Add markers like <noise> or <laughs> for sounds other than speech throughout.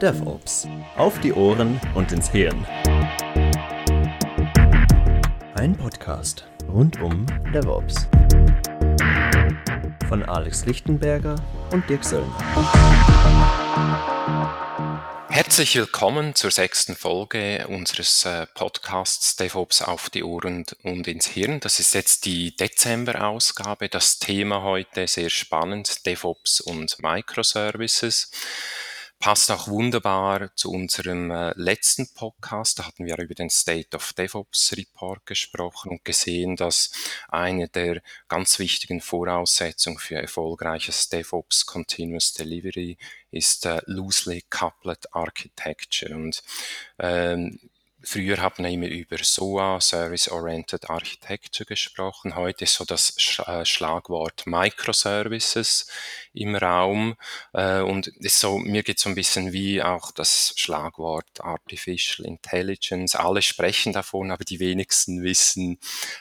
DevOps. Auf die Ohren und ins Hirn. Ein Podcast rund um DevOps. Von Alex Lichtenberger und Dirk Söllner. Herzlich willkommen zur sechsten Folge unseres äh, Podcasts DevOps auf die Ohren und ins Hirn. Das ist jetzt die Dezember-Ausgabe. Das Thema heute sehr spannend, DevOps und Microservices passt auch wunderbar zu unserem äh, letzten Podcast. Da hatten wir über den State of DevOps Report gesprochen und gesehen, dass eine der ganz wichtigen Voraussetzungen für erfolgreiches DevOps Continuous Delivery ist äh, loosely coupled Architecture. Und ähm, Früher haben wir immer über SOA, Service-Oriented Architecture gesprochen. Heute ist so das äh, Schlagwort Microservices im Raum. Äh, und ist so, mir geht so ein bisschen wie auch das Schlagwort Artificial Intelligence. Alle sprechen davon, aber die wenigsten wissen,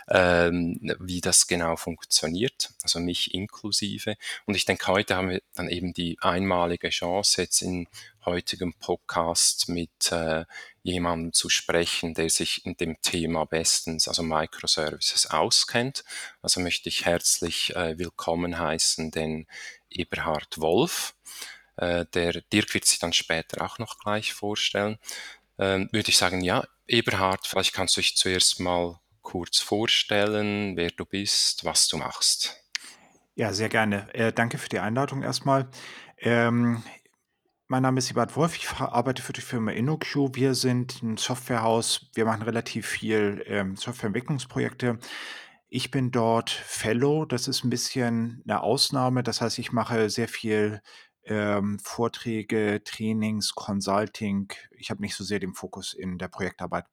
ähm, wie das genau funktioniert. Also mich inklusive. Und ich denke, heute haben wir dann eben die einmalige Chance, jetzt in heutigem Podcast mit äh, jemandem zu sprechen, der sich in dem Thema bestens, also Microservices, auskennt. Also möchte ich herzlich äh, willkommen heißen den Eberhard Wolf. Äh, der Dirk wird sich dann später auch noch gleich vorstellen. Ähm, würde ich sagen, ja, Eberhard, vielleicht kannst du dich zuerst mal kurz vorstellen, wer du bist, was du machst. Ja, sehr gerne. Äh, danke für die Einladung erstmal. Ähm, mein Name ist Ebert Wolf, ich arbeite für die Firma InnoQ. Wir sind ein Softwarehaus, wir machen relativ viel ähm, Softwareentwicklungsprojekte. Ich bin dort Fellow, das ist ein bisschen eine Ausnahme. Das heißt, ich mache sehr viel ähm, Vorträge, Trainings, Consulting. Ich habe nicht so sehr den Fokus in der Projektarbeit.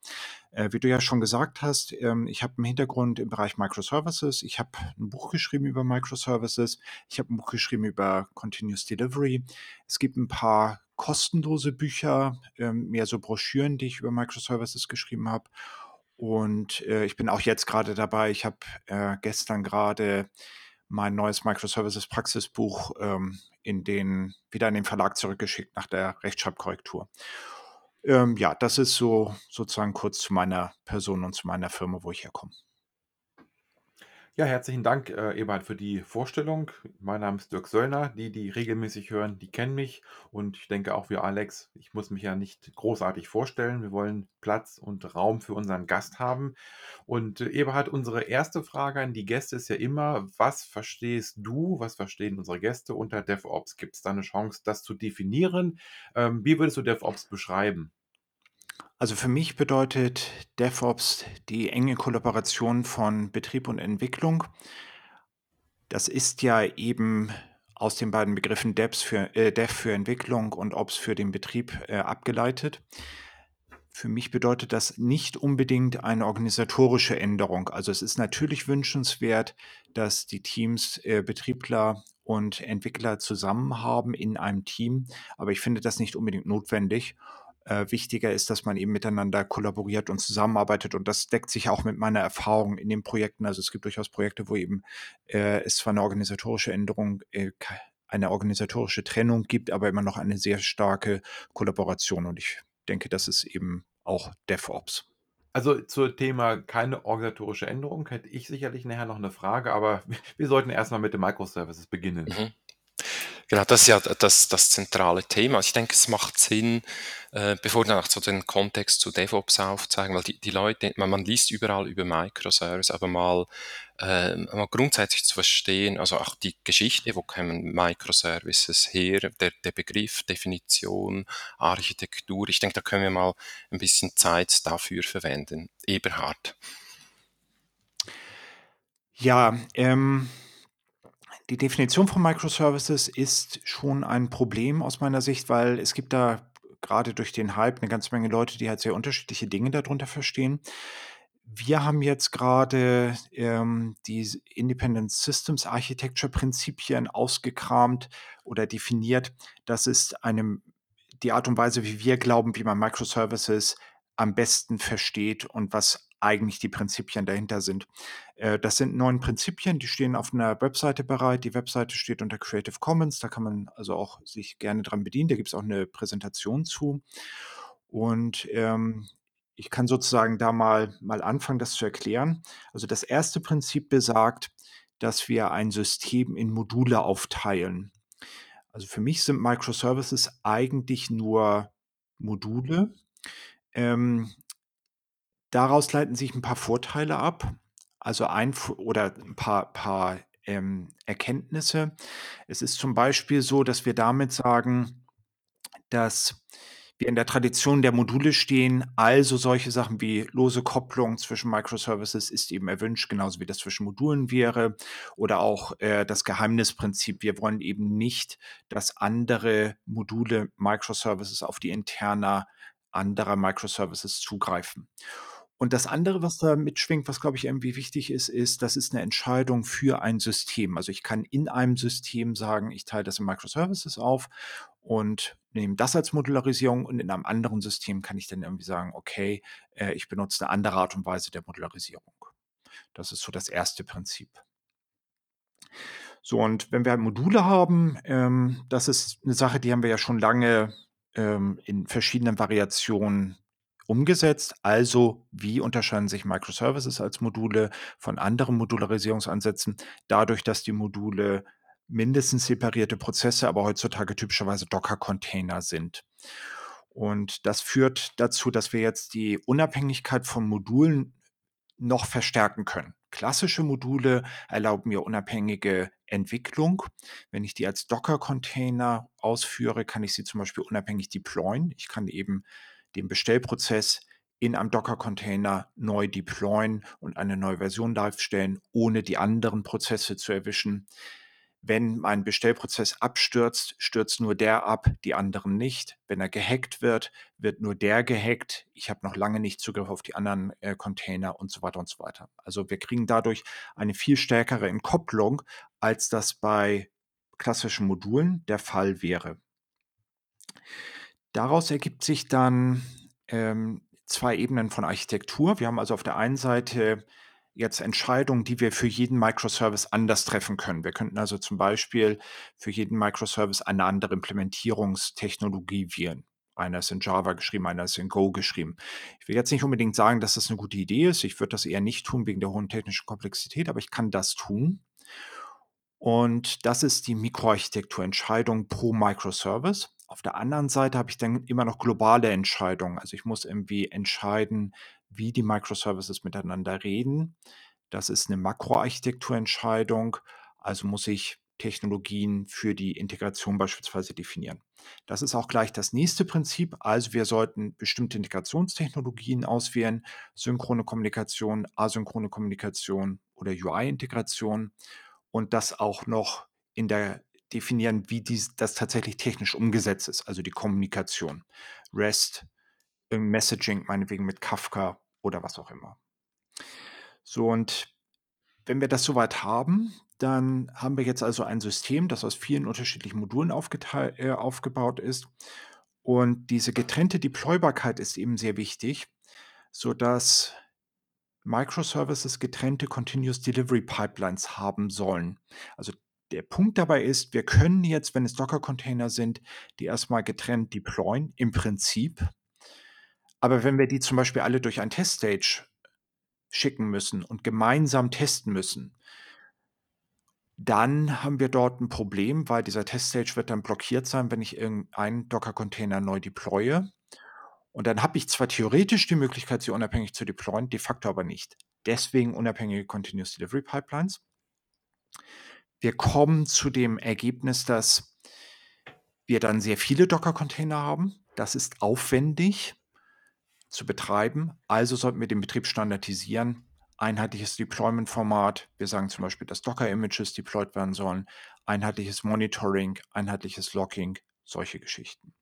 Äh, wie du ja schon gesagt hast, ähm, ich habe einen Hintergrund im Bereich Microservices. Ich habe ein Buch geschrieben über Microservices. Ich habe ein Buch geschrieben über Continuous Delivery. Es gibt ein paar kostenlose Bücher, ähm, mehr so Broschüren, die ich über Microservices geschrieben habe. Und äh, ich bin auch jetzt gerade dabei. Ich habe äh, gestern gerade mein neues Microservices Praxisbuch ähm, in den, wieder in den Verlag zurückgeschickt nach der Rechtschreibkorrektur. Ähm, ja, das ist so sozusagen kurz zu meiner Person und zu meiner Firma, wo ich herkomme. Ja, herzlichen Dank, äh, Eberhard, für die Vorstellung. Mein Name ist Dirk Söllner. Die, die regelmäßig hören, die kennen mich. Und ich denke auch wie Alex, ich muss mich ja nicht großartig vorstellen. Wir wollen Platz und Raum für unseren Gast haben. Und äh, Eberhard, unsere erste Frage an die Gäste ist ja immer, was verstehst du, was verstehen unsere Gäste unter DevOps? Gibt es da eine Chance, das zu definieren? Ähm, wie würdest du DevOps beschreiben? Also für mich bedeutet DevOps die enge Kollaboration von Betrieb und Entwicklung. Das ist ja eben aus den beiden Begriffen Devs für, äh, Dev für Entwicklung und Ops für den Betrieb äh, abgeleitet. Für mich bedeutet das nicht unbedingt eine organisatorische Änderung. Also es ist natürlich wünschenswert, dass die Teams, äh, Betriebler und Entwickler zusammen haben in einem Team, aber ich finde das nicht unbedingt notwendig. Äh, wichtiger ist, dass man eben miteinander kollaboriert und zusammenarbeitet. Und das deckt sich auch mit meiner Erfahrung in den Projekten. Also es gibt durchaus Projekte, wo eben äh, es zwar eine organisatorische Änderung, äh, eine organisatorische Trennung gibt, aber immer noch eine sehr starke Kollaboration. Und ich denke, das ist eben auch DevOps. Also zum Thema keine organisatorische Änderung hätte ich sicherlich nachher noch eine Frage, aber <laughs> wir sollten erstmal mit den Microservices beginnen. Mhm. Genau, das ist ja das, das zentrale Thema. Ich denke, es macht Sinn, äh, bevor wir dann auch so den Kontext zu DevOps aufzeigen, weil die, die Leute, man, man liest überall über Microservice, aber mal, äh, mal grundsätzlich zu verstehen, also auch die Geschichte, wo kommen Microservices her, der, der Begriff, Definition, Architektur. Ich denke, da können wir mal ein bisschen Zeit dafür verwenden. Eberhard. Ja, ähm, die Definition von Microservices ist schon ein Problem aus meiner Sicht, weil es gibt da gerade durch den Hype eine ganze Menge Leute, die halt sehr unterschiedliche Dinge darunter verstehen. Wir haben jetzt gerade ähm, die Independent Systems Architecture Prinzipien ausgekramt oder definiert. Das ist eine, die Art und Weise, wie wir glauben, wie man Microservices am besten versteht und was eigentlich die Prinzipien dahinter sind. Äh, das sind neun Prinzipien, die stehen auf einer Webseite bereit. Die Webseite steht unter Creative Commons, da kann man also auch sich gerne dran bedienen. Da gibt es auch eine Präsentation zu. Und ähm, ich kann sozusagen da mal, mal anfangen, das zu erklären. Also das erste Prinzip besagt, dass wir ein System in Module aufteilen. Also für mich sind Microservices eigentlich nur Module. Ähm, daraus leiten sich ein paar Vorteile ab. Also ein oder ein paar, paar ähm, Erkenntnisse. Es ist zum Beispiel so, dass wir damit sagen, dass wir in der Tradition der Module stehen. Also solche Sachen wie lose Kopplung zwischen Microservices ist eben erwünscht, genauso wie das zwischen Modulen wäre. Oder auch äh, das Geheimnisprinzip. Wir wollen eben nicht, dass andere Module Microservices auf die interner anderer Microservices zugreifen. Und das andere, was da mitschwingt, was glaube ich irgendwie wichtig ist, ist, das ist eine Entscheidung für ein System. Also ich kann in einem System sagen, ich teile das in Microservices auf und nehme das als Modularisierung und in einem anderen System kann ich dann irgendwie sagen, okay, äh, ich benutze eine andere Art und Weise der Modularisierung. Das ist so das erste Prinzip. So, und wenn wir halt Module haben, ähm, das ist eine Sache, die haben wir ja schon lange ähm, in verschiedenen Variationen umgesetzt. Also wie unterscheiden sich Microservices als Module von anderen Modularisierungsansätzen? Dadurch, dass die Module mindestens separierte Prozesse, aber heutzutage typischerweise Docker-Container sind. Und das führt dazu, dass wir jetzt die Unabhängigkeit von Modulen noch verstärken können. Klassische Module erlauben mir unabhängige Entwicklung. Wenn ich die als Docker-Container ausführe, kann ich sie zum Beispiel unabhängig deployen. Ich kann eben den Bestellprozess in einem Docker-Container neu deployen und eine neue Version live stellen, ohne die anderen Prozesse zu erwischen. Wenn mein Bestellprozess abstürzt, stürzt nur der ab, die anderen nicht. Wenn er gehackt wird, wird nur der gehackt. Ich habe noch lange nicht Zugriff auf die anderen äh, Container und so weiter und so weiter. Also wir kriegen dadurch eine viel stärkere Entkopplung, als das bei klassischen Modulen der Fall wäre. Daraus ergibt sich dann ähm, zwei Ebenen von Architektur. Wir haben also auf der einen Seite jetzt Entscheidungen, die wir für jeden Microservice anders treffen können. Wir könnten also zum Beispiel für jeden Microservice eine andere Implementierungstechnologie wählen. Einer ist in Java geschrieben, einer ist in Go geschrieben. Ich will jetzt nicht unbedingt sagen, dass das eine gute Idee ist. Ich würde das eher nicht tun wegen der hohen technischen Komplexität, aber ich kann das tun. Und das ist die Mikroarchitekturentscheidung pro Microservice. Auf der anderen Seite habe ich dann immer noch globale Entscheidungen. Also ich muss irgendwie entscheiden, wie die Microservices miteinander reden. Das ist eine Makroarchitekturentscheidung. Also muss ich Technologien für die Integration beispielsweise definieren. Das ist auch gleich das nächste Prinzip. Also wir sollten bestimmte Integrationstechnologien auswählen, synchrone Kommunikation, asynchrone Kommunikation oder UI-Integration und das auch noch in der definieren, wie dies, das tatsächlich technisch umgesetzt ist, also die Kommunikation. REST, Messaging, meinetwegen mit Kafka oder was auch immer. So, und wenn wir das soweit haben, dann haben wir jetzt also ein System, das aus vielen unterschiedlichen Modulen äh, aufgebaut ist. Und diese getrennte Deploybarkeit ist eben sehr wichtig, sodass Microservices getrennte Continuous Delivery Pipelines haben sollen. Also der Punkt dabei ist, wir können jetzt, wenn es Docker-Container sind, die erstmal getrennt deployen, im Prinzip. Aber wenn wir die zum Beispiel alle durch ein Teststage schicken müssen und gemeinsam testen müssen, dann haben wir dort ein Problem, weil dieser Teststage wird dann blockiert sein, wenn ich irgendeinen Docker-Container neu deploye. Und dann habe ich zwar theoretisch die Möglichkeit, sie unabhängig zu deployen, de facto aber nicht. Deswegen unabhängige Continuous Delivery Pipelines wir kommen zu dem Ergebnis, dass wir dann sehr viele Docker-Container haben. Das ist aufwendig zu betreiben. Also sollten wir den Betrieb standardisieren. Einheitliches Deployment-Format. Wir sagen zum Beispiel, dass Docker-Images deployed werden sollen. Einheitliches Monitoring, einheitliches Logging, solche Geschichten.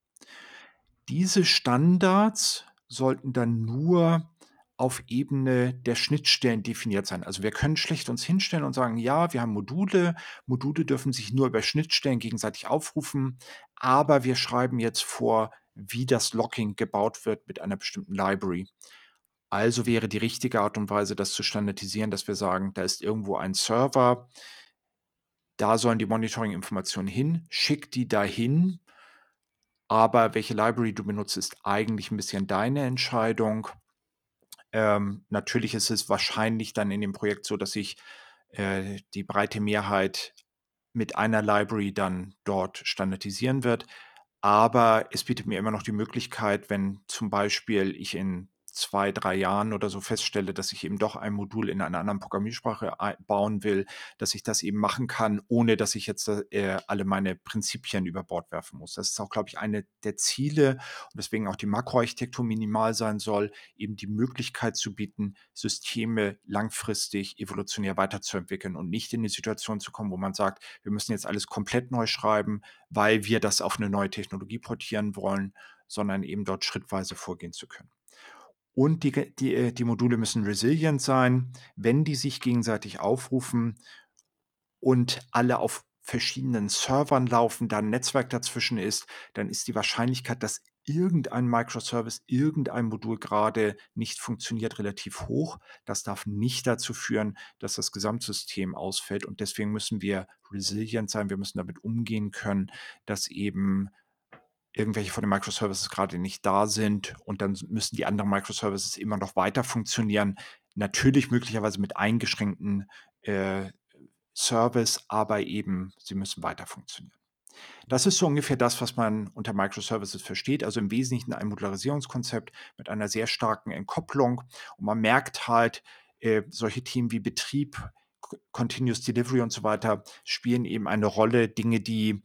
Diese Standards sollten dann nur auf Ebene der Schnittstellen definiert sein. Also wir können schlecht uns hinstellen und sagen, ja, wir haben Module. Module dürfen sich nur über Schnittstellen gegenseitig aufrufen, aber wir schreiben jetzt vor, wie das Locking gebaut wird mit einer bestimmten Library. Also wäre die richtige Art und Weise, das zu standardisieren, dass wir sagen, da ist irgendwo ein Server, da sollen die Monitoring-Informationen hin, schick die dahin, aber welche Library du benutzt, ist eigentlich ein bisschen deine Entscheidung. Ähm, natürlich ist es wahrscheinlich dann in dem Projekt so, dass sich äh, die breite Mehrheit mit einer Library dann dort standardisieren wird. Aber es bietet mir immer noch die Möglichkeit, wenn zum Beispiel ich in zwei, drei Jahren oder so feststelle, dass ich eben doch ein Modul in einer anderen Programmiersprache bauen will, dass ich das eben machen kann, ohne dass ich jetzt äh, alle meine Prinzipien über Bord werfen muss. Das ist auch, glaube ich, eine der Ziele und deswegen auch die Makroarchitektur minimal sein soll, eben die Möglichkeit zu bieten, Systeme langfristig evolutionär weiterzuentwickeln und nicht in die Situation zu kommen, wo man sagt, wir müssen jetzt alles komplett neu schreiben, weil wir das auf eine neue Technologie portieren wollen, sondern eben dort schrittweise vorgehen zu können. Und die, die, äh, die Module müssen resilient sein. Wenn die sich gegenseitig aufrufen und alle auf verschiedenen Servern laufen, da ein Netzwerk dazwischen ist, dann ist die Wahrscheinlichkeit, dass irgendein Microservice, irgendein Modul gerade nicht funktioniert, relativ hoch. Das darf nicht dazu führen, dass das Gesamtsystem ausfällt. Und deswegen müssen wir resilient sein. Wir müssen damit umgehen können, dass eben irgendwelche von den Microservices gerade nicht da sind und dann müssen die anderen Microservices immer noch weiter funktionieren. Natürlich möglicherweise mit eingeschränkten äh, Service, aber eben sie müssen weiter funktionieren. Das ist so ungefähr das, was man unter Microservices versteht, also im Wesentlichen ein Modularisierungskonzept mit einer sehr starken Entkopplung. Und man merkt halt, äh, solche Themen wie Betrieb, Continuous Delivery und so weiter spielen eben eine Rolle, Dinge, die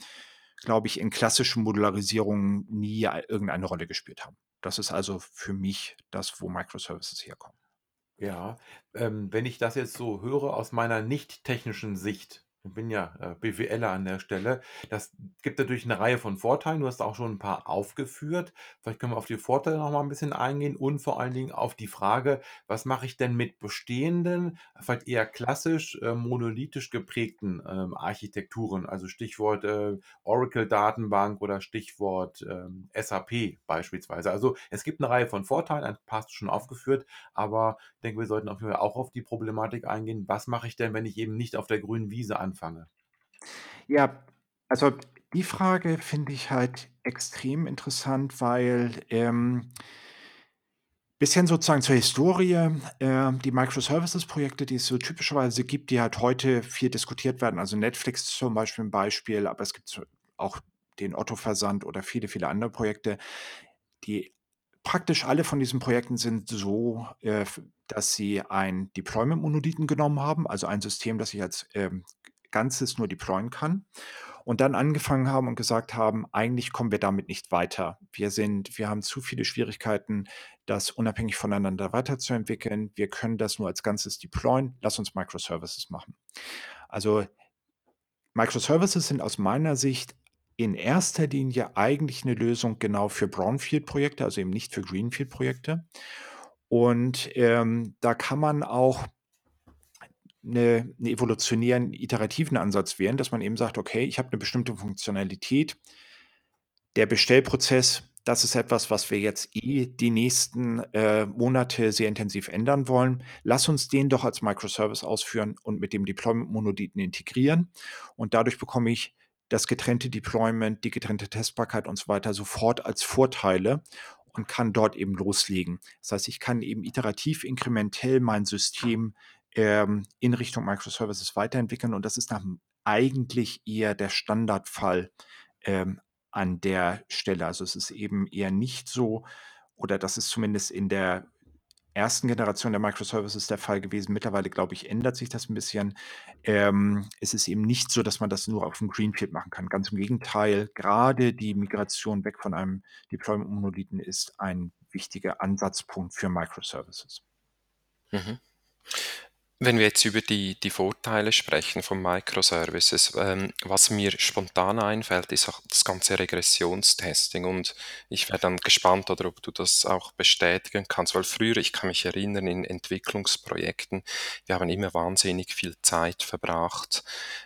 glaube ich, in klassischen Modularisierungen nie irgendeine Rolle gespielt haben. Das ist also für mich das, wo Microservices herkommen. Ja, ähm, wenn ich das jetzt so höre aus meiner nicht technischen Sicht, ich bin ja äh, BWLer an der Stelle. Das gibt natürlich eine Reihe von Vorteilen. Du hast auch schon ein paar aufgeführt. Vielleicht können wir auf die Vorteile noch mal ein bisschen eingehen und vor allen Dingen auf die Frage: „Was mache ich denn mit bestehenden, vielleicht eher klassisch, äh, monolithisch geprägten, ähm, Architekturen?“ Also, Stichwort, äh, Oracle-Datenbank oder Stichwort, ähm, SAP beispielsweise. Also, es gibt eine Reihe von Vorteilen, ein paar hast du schon aufgeführt, aber ich denke, wir sollten auf jeden Fall auch auf die Problematik eingehen. Was mache ich denn, wenn ich eben nicht auf der grünen Wiese anfange? Anfange? Ja, also die Frage finde ich halt extrem interessant, weil ähm, bisschen sozusagen zur Historie, äh, die Microservices-Projekte, die es so typischerweise gibt, die halt heute viel diskutiert werden. Also Netflix zum Beispiel ein Beispiel, aber es gibt auch den Otto-Versand oder viele, viele andere Projekte. Die praktisch alle von diesen Projekten sind so, äh, dass sie ein Deployment-Monolithen genommen haben, also ein System, das ich als ähm, Ganzes nur deployen kann. Und dann angefangen haben und gesagt haben, eigentlich kommen wir damit nicht weiter. Wir sind, wir haben zu viele Schwierigkeiten, das unabhängig voneinander weiterzuentwickeln. Wir können das nur als Ganzes deployen. Lass uns Microservices machen. Also Microservices sind aus meiner Sicht in erster Linie eigentlich eine Lösung genau für Brownfield-Projekte, also eben nicht für Greenfield-Projekte. Und ähm, da kann man auch eine, einen evolutionären, iterativen Ansatz wählen, dass man eben sagt, okay, ich habe eine bestimmte Funktionalität. Der Bestellprozess, das ist etwas, was wir jetzt eh die nächsten äh, Monate sehr intensiv ändern wollen. Lass uns den doch als Microservice ausführen und mit dem Deployment-Monolithen integrieren. Und dadurch bekomme ich das getrennte Deployment, die getrennte Testbarkeit und so weiter sofort als Vorteile und kann dort eben loslegen. Das heißt, ich kann eben iterativ, inkrementell mein System ähm, in Richtung Microservices weiterentwickeln. Und das ist dann eigentlich eher der Standardfall ähm, an der Stelle. Also es ist eben eher nicht so, oder das ist zumindest in der ersten Generation der Microservices der Fall gewesen. Mittlerweile, glaube ich, ändert sich das ein bisschen. Ähm, es ist eben nicht so, dass man das nur auf dem Greenfield machen kann. Ganz im Gegenteil, gerade die Migration weg von einem Deployment-Monolithen ist ein wichtiger Ansatzpunkt für Microservices. Mhm. Wenn wir jetzt über die, die Vorteile sprechen von Microservices, ähm, was mir spontan einfällt, ist auch das ganze Regressionstesting. Und ich wäre dann gespannt, oder ob du das auch bestätigen kannst, weil früher, ich kann mich erinnern, in Entwicklungsprojekten, wir haben immer wahnsinnig viel Zeit verbracht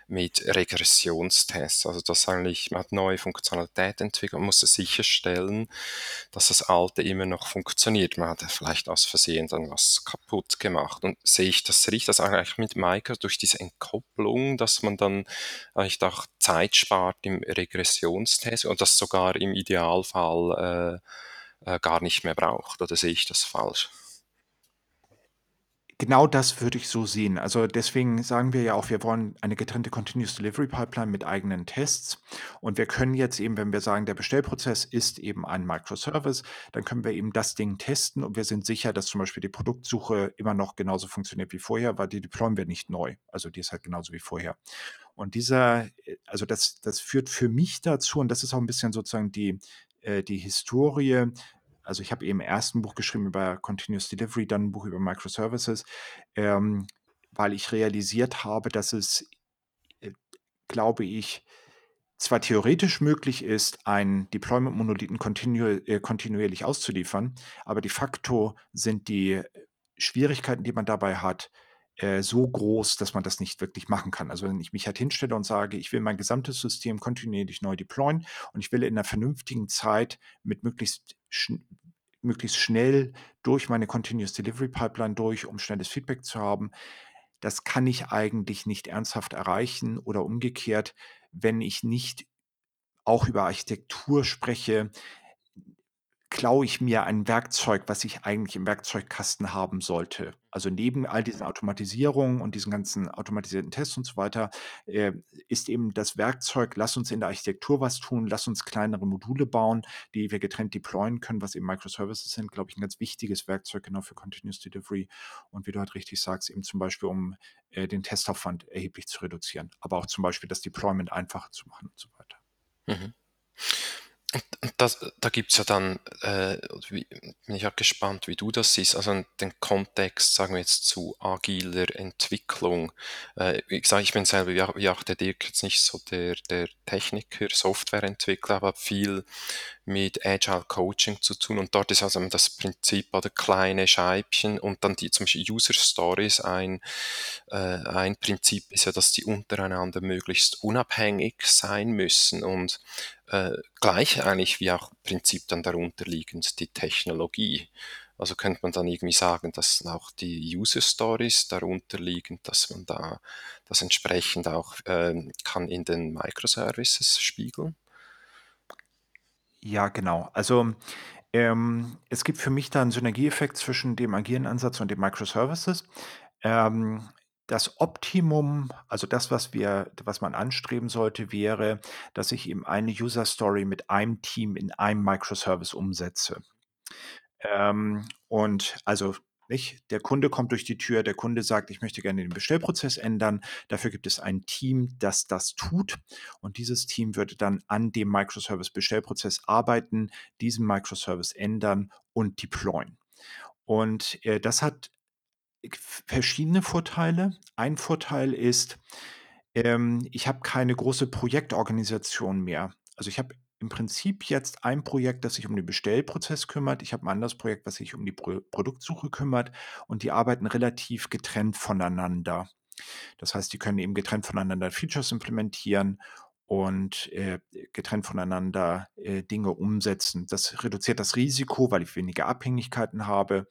mit Regressionstests. Also das eigentlich, man hat neue Funktionalität entwickelt, man muss sicherstellen, dass das alte immer noch funktioniert. Man hat vielleicht aus Versehen dann was kaputt gemacht. Und sehe ich das richtig? Ich das eigentlich mit Maika durch diese Entkopplung, dass man dann eigentlich auch Zeit spart im Regressionstest und das sogar im Idealfall äh, äh, gar nicht mehr braucht. Oder sehe ich das falsch? Genau das würde ich so sehen. Also deswegen sagen wir ja auch, wir wollen eine getrennte Continuous Delivery Pipeline mit eigenen Tests. Und wir können jetzt eben, wenn wir sagen, der Bestellprozess ist eben ein Microservice, dann können wir eben das Ding testen und wir sind sicher, dass zum Beispiel die Produktsuche immer noch genauso funktioniert wie vorher, weil die deployen wir nicht neu. Also die ist halt genauso wie vorher. Und dieser, also das, das führt für mich dazu, und das ist auch ein bisschen sozusagen die, äh, die Historie also ich habe eben im ersten Buch geschrieben über Continuous Delivery, dann ein Buch über Microservices, ähm, weil ich realisiert habe, dass es, äh, glaube ich, zwar theoretisch möglich ist, einen Deployment-Monolithen kontinu äh, kontinuierlich auszuliefern, aber de facto sind die Schwierigkeiten, die man dabei hat, äh, so groß, dass man das nicht wirklich machen kann. Also wenn ich mich halt hinstelle und sage, ich will mein gesamtes System kontinuierlich neu deployen und ich will in einer vernünftigen Zeit mit möglichst, schn möglichst schnell durch meine Continuous Delivery Pipeline durch, um schnelles Feedback zu haben, das kann ich eigentlich nicht ernsthaft erreichen oder umgekehrt, wenn ich nicht auch über Architektur spreche, klaue ich mir ein Werkzeug, was ich eigentlich im Werkzeugkasten haben sollte. Also neben all diesen Automatisierungen und diesen ganzen automatisierten Tests und so weiter, äh, ist eben das Werkzeug, lass uns in der Architektur was tun, lass uns kleinere Module bauen, die wir getrennt deployen können, was eben Microservices sind, glaube ich, ein ganz wichtiges Werkzeug genau für Continuous Delivery. Und wie du halt richtig sagst, eben zum Beispiel, um äh, den Testaufwand erheblich zu reduzieren, aber auch zum Beispiel das Deployment einfacher zu machen und so weiter. Mhm. Das, da gibt es ja dann, äh, wie, bin ich auch gespannt, wie du das siehst, also den Kontext, sagen wir jetzt, zu agiler Entwicklung. Äh, ich sage, ich bin selber, wie, wie auch der Dirk, jetzt nicht so der, der Techniker, Softwareentwickler, aber viel mit Agile Coaching zu tun und dort ist also das Prinzip oder kleine Scheibchen und dann die zum Beispiel User Stories ein, äh, ein Prinzip ist ja, dass die untereinander möglichst unabhängig sein müssen und äh, gleich eigentlich wie auch Prinzip dann darunter liegend die Technologie. Also könnte man dann irgendwie sagen, dass auch die User Stories darunter liegen, dass man da das entsprechend auch äh, kann in den Microservices spiegeln. Ja, genau. Also ähm, es gibt für mich da einen Synergieeffekt zwischen dem agilen Ansatz und den Microservices. Ähm, das Optimum, also das, was wir was man anstreben sollte, wäre, dass ich eben eine User Story mit einem Team in einem Microservice umsetze. Ähm, und also nicht? Der Kunde kommt durch die Tür, der Kunde sagt, ich möchte gerne den Bestellprozess ändern. Dafür gibt es ein Team, das das tut. Und dieses Team würde dann an dem Microservice-Bestellprozess arbeiten, diesen Microservice ändern und deployen. Und äh, das hat verschiedene Vorteile. Ein Vorteil ist, ähm, ich habe keine große Projektorganisation mehr. Also ich habe im Prinzip jetzt ein Projekt, das sich um den Bestellprozess kümmert. Ich habe ein anderes Projekt, was sich um die Pro Produktsuche kümmert und die arbeiten relativ getrennt voneinander. Das heißt, die können eben getrennt voneinander Features implementieren und äh, getrennt voneinander äh, Dinge umsetzen. Das reduziert das Risiko, weil ich weniger Abhängigkeiten habe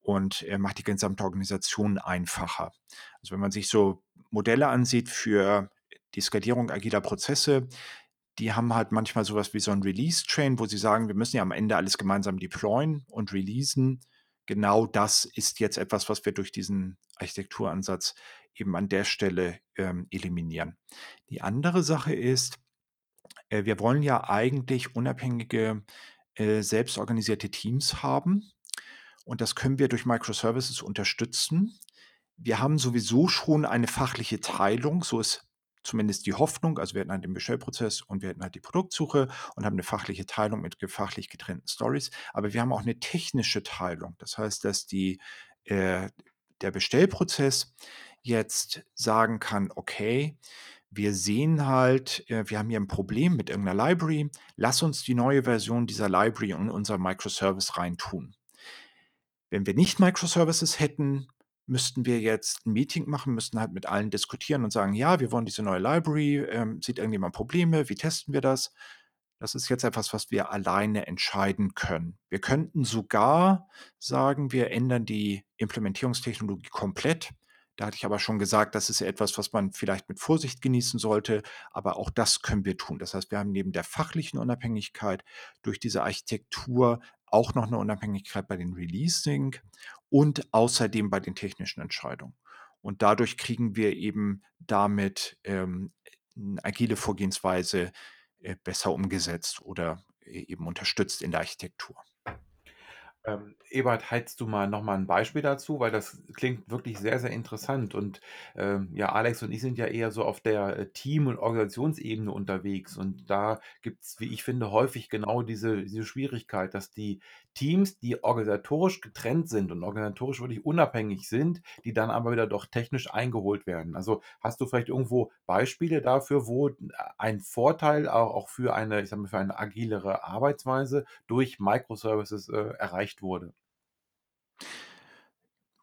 und äh, macht die gesamte Organisation einfacher. Also wenn man sich so Modelle ansieht für die Skalierung agiler Prozesse, die haben halt manchmal sowas wie so ein Release-Train, wo sie sagen, wir müssen ja am Ende alles gemeinsam deployen und releasen. Genau das ist jetzt etwas, was wir durch diesen Architekturansatz eben an der Stelle ähm, eliminieren. Die andere Sache ist, äh, wir wollen ja eigentlich unabhängige, äh, selbstorganisierte Teams haben. Und das können wir durch Microservices unterstützen. Wir haben sowieso schon eine fachliche Teilung, so ist zumindest die Hoffnung. Also wir hatten halt den Bestellprozess und wir hatten halt die Produktsuche und haben eine fachliche Teilung mit fachlich getrennten Stories. Aber wir haben auch eine technische Teilung. Das heißt, dass die, äh, der Bestellprozess jetzt sagen kann, okay, wir sehen halt, äh, wir haben hier ein Problem mit irgendeiner Library, lass uns die neue Version dieser Library in unser Microservice reintun. Wenn wir nicht Microservices hätten, müssten wir jetzt ein Meeting machen, müssten halt mit allen diskutieren und sagen, ja, wir wollen diese neue Library, ähm, sieht irgendjemand Probleme, wie testen wir das? Das ist jetzt etwas, was wir alleine entscheiden können. Wir könnten sogar sagen, wir ändern die Implementierungstechnologie komplett. Da hatte ich aber schon gesagt, das ist etwas, was man vielleicht mit Vorsicht genießen sollte, aber auch das können wir tun. Das heißt, wir haben neben der fachlichen Unabhängigkeit durch diese Architektur auch noch eine Unabhängigkeit bei den Releasing und außerdem bei den technischen Entscheidungen. Und dadurch kriegen wir eben damit ähm, eine agile Vorgehensweise äh, besser umgesetzt oder äh, eben unterstützt in der Architektur. Ähm, Ebert, hättest du mal noch mal 'n Beispiel dazu? Weil das klingt wirklich sehr, sehr interessant und, ähm, ja, Alex und ich sind ja eher so auf der, äh, Team und Organisationsebene unterwegs und da gibt's, wie ich finde, häufig genau diese diese Schwierigkeit, dass die Teams, die organisatorisch getrennt sind und organisatorisch wirklich unabhängig sind, die dann aber wieder doch technisch eingeholt werden. Also, hast du vielleicht irgendwo Beispiele dafür, wo ein Vorteil auch auch für eine, ich sage mal, für eine agilere Arbeitsweise durch Microservices, äh, erreicht wurde?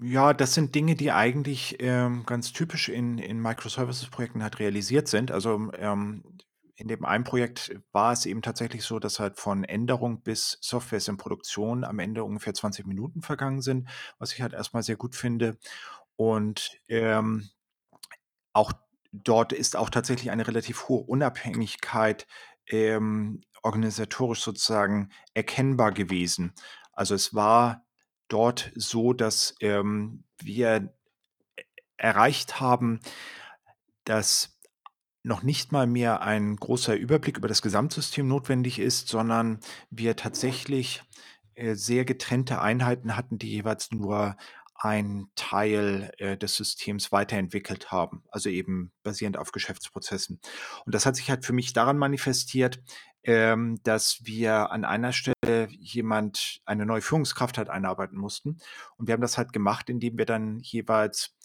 Ja, das sind Dinge, die eigentlich, ähm, ganz typisch in in Microservices-Projekten halt realisiert sind. Also, ähm, in dem einen Projekt war es eben tatsächlich so, dass halt von Änderung bis Software ist in Produktion am Ende ungefähr 20 Minuten vergangen sind, was ich halt erstmal sehr gut finde. Und, ähm, auch dort ist auch tatsächlich eine relativ hohe Unabhängigkeit, ähm, organisatorisch sozusagen erkennbar gewesen. Also, es war dort so, dass, ähm, wir erreicht haben, dass noch nicht mal mehr ein großer Überblick über das Gesamtsystem notwendig ist, sondern wir tatsächlich, äh, sehr getrennte Einheiten hatten, die jeweils nur einen Teil, äh, des Systems weiterentwickelt haben, also eben basierend auf Geschäftsprozessen. Und das hat sich halt für mich daran manifestiert, ähm, dass wir an einer Stelle jemand eine neue Führungskraft halt einarbeiten mussten. Und wir haben das halt gemacht, indem wir dann jeweils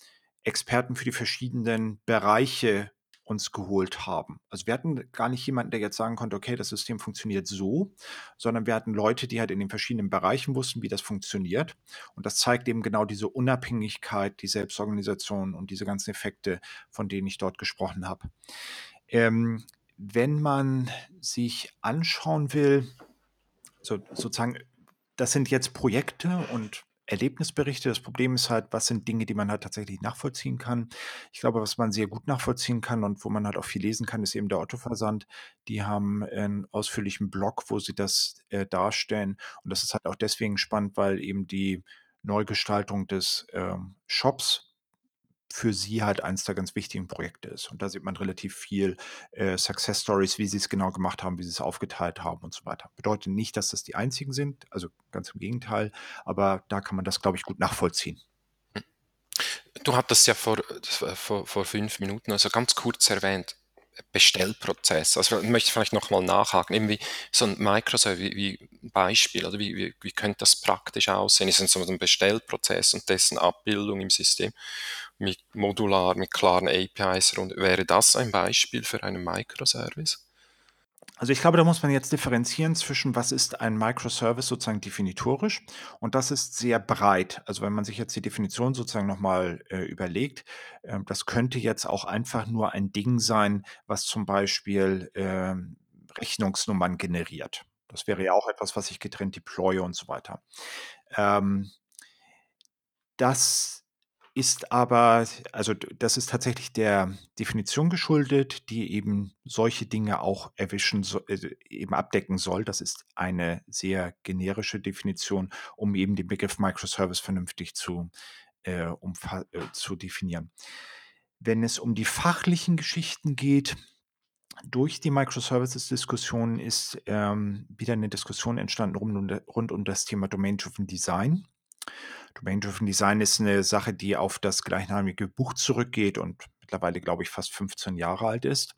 Experten für die verschiedenen Bereiche uns geholt haben. Also wir hatten gar nicht jemanden, der jetzt sagen konnte, okay, das System funktioniert so, sondern wir hatten Leute, die halt in den verschiedenen Bereichen wussten, wie das funktioniert. Und das zeigt eben genau diese Unabhängigkeit, die Selbstorganisation und diese ganzen Effekte, von denen ich dort gesprochen habe. Ähm, wenn man sich anschauen will, so, sozusagen, das sind jetzt Projekte und Erlebnisberichte. Das Problem ist halt, was sind Dinge, die man halt tatsächlich nachvollziehen kann. Ich glaube, was man sehr gut nachvollziehen kann und wo man halt auch viel lesen kann, ist eben der Otto-Versand. Die haben einen ausführlichen Blog, wo sie das äh, darstellen. Und das ist halt auch deswegen spannend, weil eben die Neugestaltung des ähm, Shops für sie halt eins der ganz wichtigen Projekte ist. Und da sieht man relativ viel äh, Success Stories, wie sie es genau gemacht haben, wie sie es aufgeteilt haben und so weiter. Bedeutet nicht, dass das die einzigen sind, also ganz im Gegenteil, aber da kann man das, glaube ich, gut nachvollziehen. Du hattest ja vor, vor, vor fünf Minuten also ganz kurz erwähnt, Bestellprozess. Also ich möchte vielleicht nochmal nachhaken, eben so ein Microservice, wie, wie Beispiel, oder wie, wie, wie könnte das praktisch aussehen? Ist es so ein Bestellprozess und dessen Abbildung im System mit modular, mit klaren APIs rund. Wäre das ein Beispiel für einen Microservice? Also ich glaube, da muss man jetzt differenzieren zwischen, was ist ein Microservice sozusagen definitorisch und das ist sehr breit. Also wenn man sich jetzt die Definition sozusagen nochmal äh, überlegt, äh, das könnte jetzt auch einfach nur ein Ding sein, was zum Beispiel äh, Rechnungsnummern generiert. Das wäre ja auch etwas, was ich getrennt deploye und so weiter. Ähm, das ist aber also das ist tatsächlich der Definition geschuldet, die eben solche Dinge auch erwischen so äh, eben abdecken soll. Das ist eine sehr generische Definition, um eben den Begriff Microservice vernünftig zu äh, äh, zu definieren. Wenn es um die fachlichen Geschichten geht, durch die Microservices-Diskussion ist, ähm, wieder eine Diskussion entstanden rund um rund um das Thema Domain-Driven Design. Domain-Driven Design ist eine Sache, die auf das gleichnamige Buch zurückgeht und mittlerweile, glaube ich, fast 15 Jahre alt ist.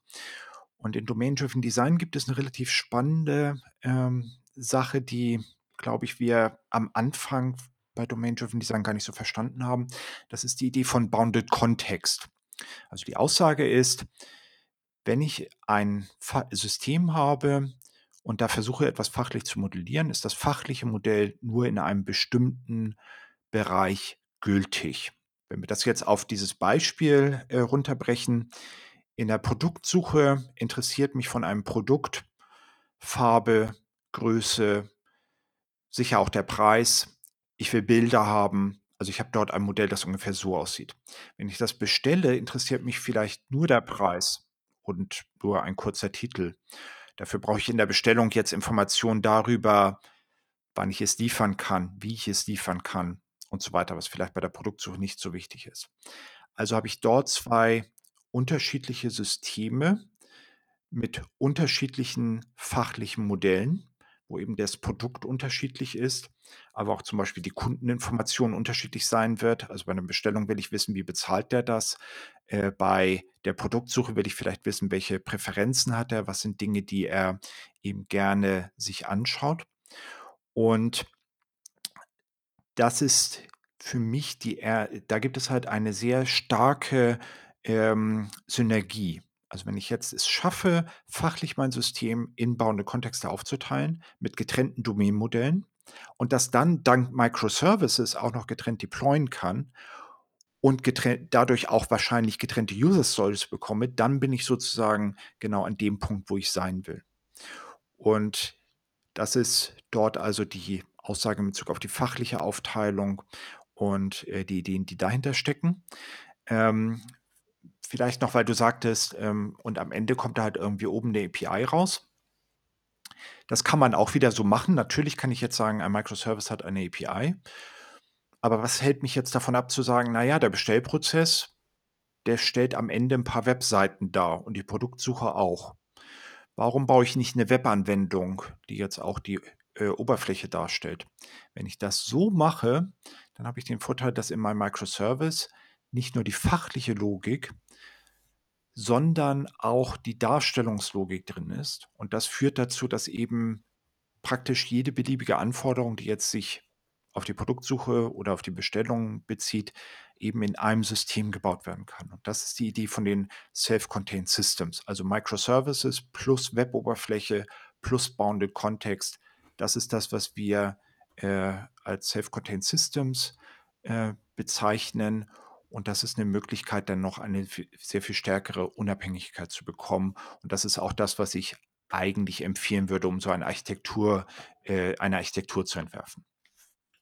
Und in Domain-Driven Design gibt es eine relativ spannende ähm, Sache, die, glaube ich, wir am Anfang bei Domain-Driven Design gar nicht so verstanden haben. Das ist die Idee von Bounded Context. Also die Aussage ist, wenn ich ein System habe und da versuche etwas fachlich zu modellieren, ist das fachliche Modell nur in einem bestimmten Bereich gültig. Wenn wir das jetzt auf dieses Beispiel äh, runterbrechen, in der Produktsuche interessiert mich von einem Produkt Farbe, Größe, sicher auch der Preis. Ich will Bilder haben. Also ich habe dort ein Modell, das ungefähr so aussieht. Wenn ich das bestelle, interessiert mich vielleicht nur der Preis und nur ein kurzer Titel. Dafür brauche ich in der Bestellung jetzt Informationen darüber, wann ich es liefern kann, wie ich es liefern kann und so weiter, was vielleicht bei der Produktsuche nicht so wichtig ist. Also habe ich dort zwei unterschiedliche Systeme mit unterschiedlichen fachlichen Modellen, wo eben das Produkt unterschiedlich ist, aber auch zum Beispiel die Kundeninformation unterschiedlich sein wird. Also bei einer Bestellung will ich wissen, wie bezahlt der das? Äh, bei der Produktsuche will ich vielleicht wissen, welche Präferenzen hat er, was sind Dinge, die er eben gerne sich anschaut. Und das ist für mich die, da gibt es halt eine sehr starke ähm, Synergie. Also wenn ich jetzt es schaffe, fachlich mein System in bauende Kontexte aufzuteilen mit getrennten Domain-Modellen und das dann dank Microservices auch noch getrennt deployen kann und getrennt, dadurch auch wahrscheinlich getrennte User Stories bekomme, dann bin ich sozusagen genau an dem Punkt, wo ich sein will. Und das ist dort also die Aussage in Bezug auf die fachliche Aufteilung und äh, die Ideen, die dahinter stecken. Ähm, vielleicht noch, weil du sagtest, ähm, und am Ende kommt da halt irgendwie oben eine API raus. Das kann man auch wieder so machen. Natürlich kann ich jetzt sagen, ein Microservice hat eine API. Aber was hält mich jetzt davon ab zu sagen, naja, der Bestellprozess, der stellt am Ende ein paar Webseiten dar und die Produktsuche auch. Warum baue ich nicht eine Webanwendung, die jetzt auch die äh, Oberfläche darstellt? Wenn ich das so mache, dann habe ich den Vorteil, dass in meinem Microservice nicht nur die fachliche Logik, sondern auch die Darstellungslogik drin ist. Und das führt dazu, dass eben praktisch jede beliebige Anforderung, die jetzt sich auf die Produktsuche oder auf die Bestellung bezieht, eben in einem System gebaut werden kann. Und das ist die Idee von den Self-Contained Systems, also Microservices plus Weboberfläche plus Bounded Context. Das ist das, was wir äh, als Self-Contained Systems äh, bezeichnen. Und das ist eine Möglichkeit, dann noch eine sehr viel stärkere Unabhängigkeit zu bekommen. Und das ist auch das, was ich eigentlich empfehlen würde, um so eine Architektur, äh, eine Architektur zu entwerfen.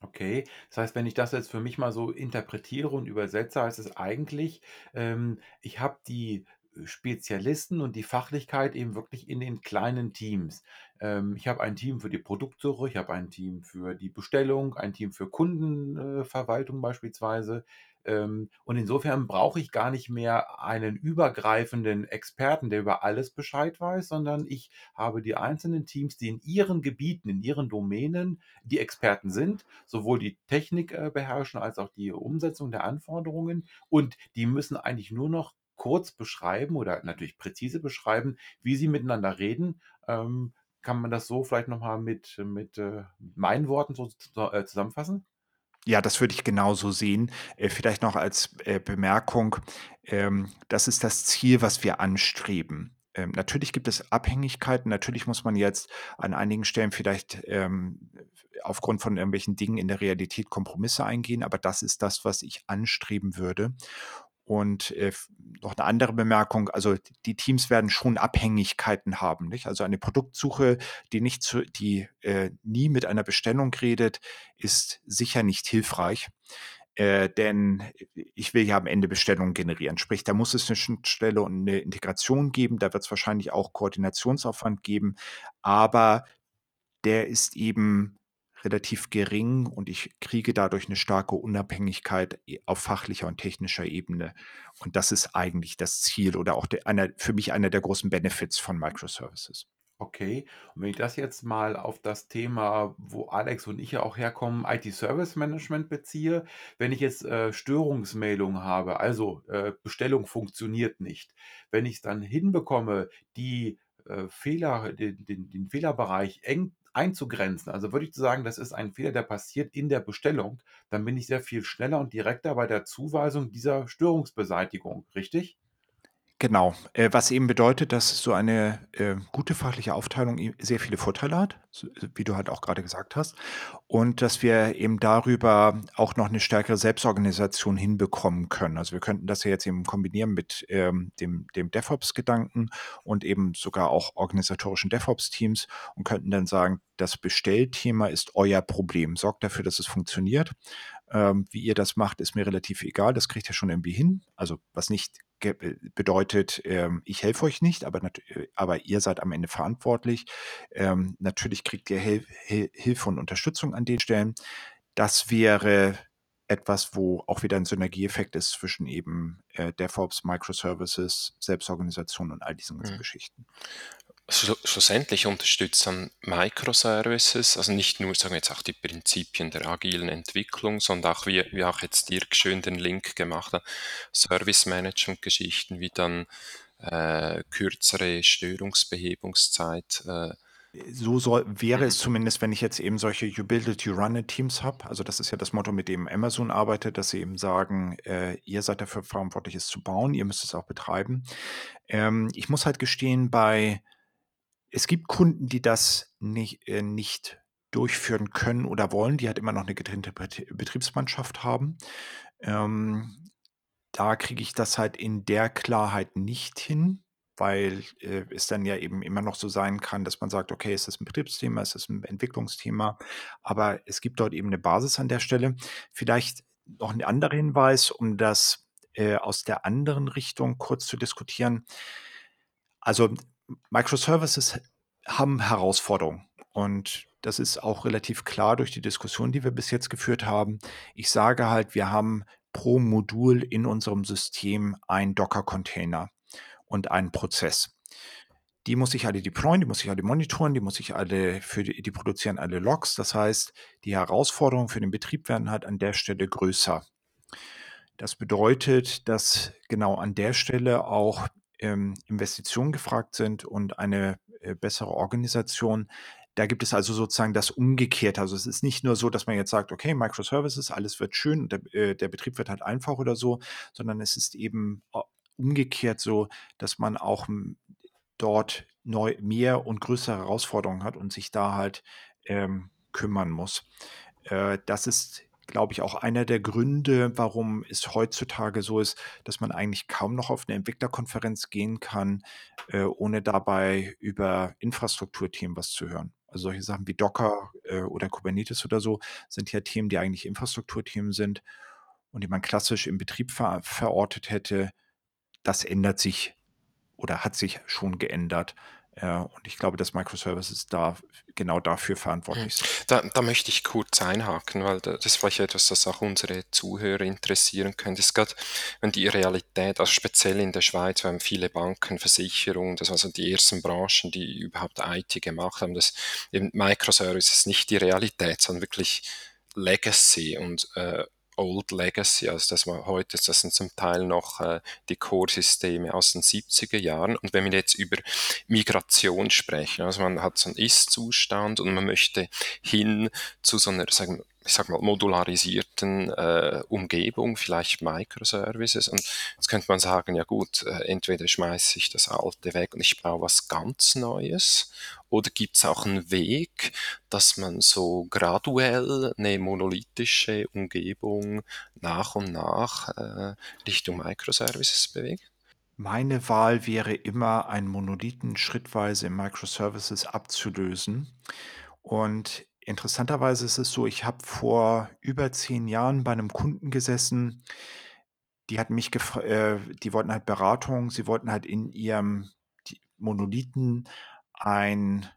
Okay, das heißt, wenn ich das jetzt für mich mal so interpretiere und übersetze, heißt es eigentlich, ähm, ich habe die Spezialisten und die Fachlichkeit eben wirklich in den kleinen Teams. Ähm, ich habe ein Team für die Produktsuche, ich habe ein Team für die Bestellung, ein Team für Kundenverwaltung beispielsweise. Ähm, und insofern brauche ich gar nicht mehr einen übergreifenden Experten, der über alles Bescheid weiß, sondern ich habe die einzelnen Teams, die in ihren Gebieten, in ihren Domänen die Experten sind, sowohl die Technik äh, beherrschen als auch die Umsetzung der Anforderungen. Und die müssen eigentlich nur noch kurz beschreiben oder natürlich präzise beschreiben, wie sie miteinander reden. Ähm, kann man das so vielleicht nochmal mit, mit äh, meinen Worten so äh, zusammenfassen? Ja, das würde ich genauso sehen. Äh, vielleicht noch als äh, Bemerkung, ähm, das ist das Ziel, was wir anstreben. Ähm, natürlich gibt es Abhängigkeiten. Natürlich muss man jetzt an einigen Stellen vielleicht ähm, aufgrund von irgendwelchen Dingen in der Realität Kompromisse eingehen, aber das ist das, was ich anstreben würde. Und äh, noch eine andere Bemerkung, also die Teams werden schon Abhängigkeiten haben, nicht? Also eine Produktsuche, die nicht zu, die äh, nie mit einer Bestellung redet, ist sicher nicht hilfreich. Äh, denn ich will ja am Ende Bestellungen generieren. Sprich, da muss es eine Schnittstelle und eine Integration geben. Da wird es wahrscheinlich auch Koordinationsaufwand geben. Aber der ist eben relativ gering und ich kriege dadurch eine starke Unabhängigkeit e, auf fachlicher und technischer Ebene. Und das ist eigentlich das Ziel oder auch der, einer, für mich einer der großen Benefits von Microservices. Okay, und wenn ich das jetzt mal auf das Thema, wo Alex und ich ja auch herkommen, IT-Service Management beziehe, wenn ich jetzt äh, Störungsmeldungen habe, also äh, Bestellung funktioniert nicht, wenn ich es dann hinbekomme, die äh, Fehler, den, den, den Fehlerbereich eng einzugrenzen. Also würde ich sagen, das ist ein Fehler, der passiert in der Bestellung. Dann bin ich sehr viel schneller und direkter bei der Zuweisung dieser Störungsbeseitigung, richtig? Genau, äh, was eben bedeutet, dass so eine, äh, gute fachliche Aufteilung sehr viele Vorteile hat, so wie du halt auch gerade gesagt hast, und dass wir eben darüber auch noch eine stärkere Selbstorganisation hinbekommen können. Also, wir könnten das ja jetzt eben kombinieren mit, ähm, dem dem DevOps-Gedanken und eben sogar auch organisatorischen DevOps-Teams und könnten dann sagen: „Das Bestellthema ist euer Problem. Sorgt dafür, dass es funktioniert. Ähm, wie ihr das macht, ist mir relativ egal. Das kriegt ihr schon irgendwie hin.“ Also, was nicht bedeutet, ähm, ich helfe euch nicht, aber, äh, aber ihr seid am Ende verantwortlich. Ähm, natürlich kriegt ihr Hil Hil Hilfe und Unterstützung an den Stellen. Das wäre etwas, wo auch wieder ein Synergieeffekt ist zwischen eben äh, DevOps, Microservices, Selbstorganisation und all diesen ganzen Mhm. Geschichten. Schlussendlich unterstützen Microservices, also nicht nur, sagen wir jetzt auch die Prinzipien der agilen Entwicklung, sondern auch, wie, wie auch jetzt Dirk schön den Link gemacht hat, Service-Management-Geschichten wie dann äh, kürzere Störungsbehebungszeit. Äh, so soll, wäre es zumindest, wenn ich jetzt eben solche You Build It, You Run It Teams habe. Also das ist ja das Motto, mit dem Amazon arbeitet, dass sie eben sagen, äh, ihr seid dafür verantwortlich, es zu bauen, ihr müsst es auch betreiben. Ähm, ich muss halt gestehen, bei es gibt Kunden, die das nicht, äh, nicht durchführen können oder wollen, die halt immer noch eine getrennte Betriebsmannschaft haben. Ähm, da kriege ich das halt in der Klarheit nicht hin, weil äh, es dann ja eben immer noch so sein kann, dass man sagt, okay, es ist ein Betriebsthema, es ist ein Entwicklungsthema, aber es gibt dort eben eine Basis an der Stelle. Vielleicht noch ein anderer Hinweis, um das äh, aus der anderen Richtung kurz zu diskutieren. Also Microservices haben Herausforderungen und das ist auch relativ klar durch die Diskussion, die wir bis jetzt geführt haben. Ich sage halt, wir haben pro Modul in unserem System einen Docker-Container und einen Prozess. Die muss ich alle deployen, die muss ich alle monitoren, die muss ich alle für die, die produzieren alle Logs. Das heißt, die Herausforderungen für den Betrieb werden halt an der Stelle größer. Das bedeutet, dass genau an der Stelle auch ähm, Investitionen gefragt sind und eine äh, bessere Organisation. Da gibt es also sozusagen das Umgekehrte. Also es ist nicht nur so, dass man jetzt sagt, okay, Microservices, alles wird schön der, äh, der Betrieb wird halt einfach oder so, sondern es ist eben äh, umgekehrt so, dass man auch dort neu, mehr und größere Herausforderungen hat und sich da halt ähm, kümmern muss. Äh, das ist glaube ich, auch einer der Gründe, warum es heutzutage so ist, dass man eigentlich kaum noch auf eine Entwicklerkonferenz gehen kann, äh, ohne dabei über Infrastrukturthemen was zu hören. Also solche Sachen wie Docker äh, oder Kubernetes oder so sind ja Themen, die eigentlich Infrastrukturthemen sind und die man klassisch im Betrieb ver verortet hätte. Das ändert sich oder hat sich schon geändert. Ja, und ich glaube, dass Microservices da genau dafür verantwortlich sind. Da, da möchte ich kurz einhaken, weil das ist vielleicht etwas, das auch unsere Zuhörer interessieren könnte. Es gerade, wenn die Realität, also speziell in der Schweiz, wir haben viele Banken, Versicherungen, das waren also die ersten Branchen, die überhaupt IT gemacht haben, dass eben Microservices nicht die Realität, sondern wirklich Legacy und äh, Old Legacy, also das war heute, das sind zum Teil noch äh, die Core-Systeme aus den 70er Jahren. Und wenn wir jetzt über Migration sprechen, also man hat so einen Ist-Zustand und man möchte hin zu so einer, sagen, ich sag mal, modularisierten äh, Umgebung, vielleicht Microservices. Und jetzt könnte man sagen, ja gut, äh, entweder schmeiße ich das alte weg und ich brauche was ganz Neues, oder gibt es auch einen Weg, dass man so graduell eine monolithische Umgebung nach und nach äh, Richtung Microservices bewegt? Meine Wahl wäre immer, einen Monolithen schrittweise in Microservices abzulösen. Und interessanterweise ist es so, ich habe vor über zehn Jahren bei einem Kunden gesessen, die hatten mich äh, die wollten halt Beratung, sie wollten halt in ihrem Monolithen ein